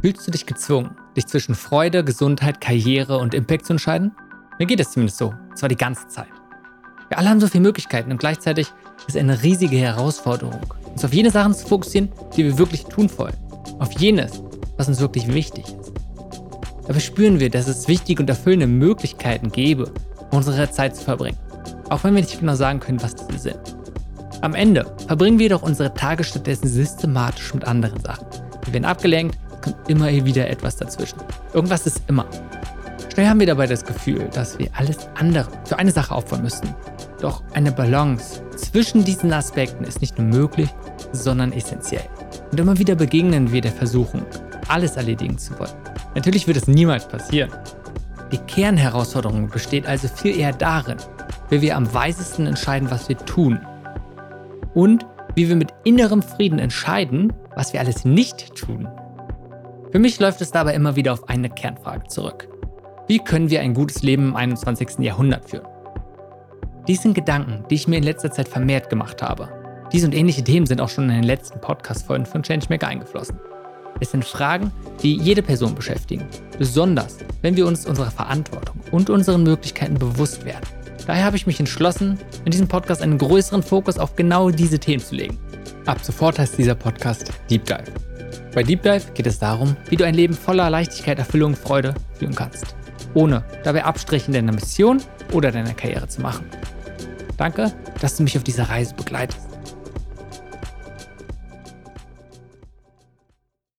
Fühlst du dich gezwungen, dich zwischen Freude, Gesundheit, Karriere und Impact zu entscheiden? Mir geht es zumindest so, und zwar die ganze Zeit. Wir alle haben so viele Möglichkeiten und gleichzeitig ist es eine riesige Herausforderung, uns auf jene Sachen zu fokussieren, die wir wirklich tun wollen. Auf jenes, was uns wirklich wichtig ist. Dabei spüren wir, dass es wichtige und erfüllende Möglichkeiten gäbe, unsere Zeit zu verbringen. Auch wenn wir nicht genau sagen können, was diese sind. Am Ende verbringen wir doch unsere Tage stattdessen systematisch mit anderen Sachen. Wir werden abgelenkt, kommt immer wieder etwas dazwischen. Irgendwas ist immer. Schnell haben wir dabei das Gefühl, dass wir alles andere für eine Sache aufbauen müssten. Doch eine Balance zwischen diesen Aspekten ist nicht nur möglich, sondern essentiell. Und immer wieder begegnen wir der Versuchung, alles erledigen zu wollen. Natürlich wird es niemals passieren. Die Kernherausforderung besteht also viel eher darin, wie wir am weisesten entscheiden, was wir tun. Und wie wir mit innerem Frieden entscheiden, was wir alles nicht tun. Für mich läuft es dabei immer wieder auf eine Kernfrage zurück. Wie können wir ein gutes Leben im 21. Jahrhundert führen? Dies sind Gedanken, die ich mir in letzter Zeit vermehrt gemacht habe. Diese und ähnliche Themen sind auch schon in den letzten Podcast-Folgen von Changemaker eingeflossen. Es sind Fragen, die jede Person beschäftigen, besonders wenn wir uns unserer Verantwortung und unseren Möglichkeiten bewusst werden. Daher habe ich mich entschlossen, in diesem Podcast einen größeren Fokus auf genau diese Themen zu legen. Ab sofort heißt dieser Podcast Deep Dive. Bei Deep Dive geht es darum, wie du ein Leben voller Leichtigkeit, Erfüllung, Freude führen kannst, ohne dabei Abstriche in deiner Mission oder deiner Karriere zu machen. Danke, dass du mich auf dieser Reise begleitest.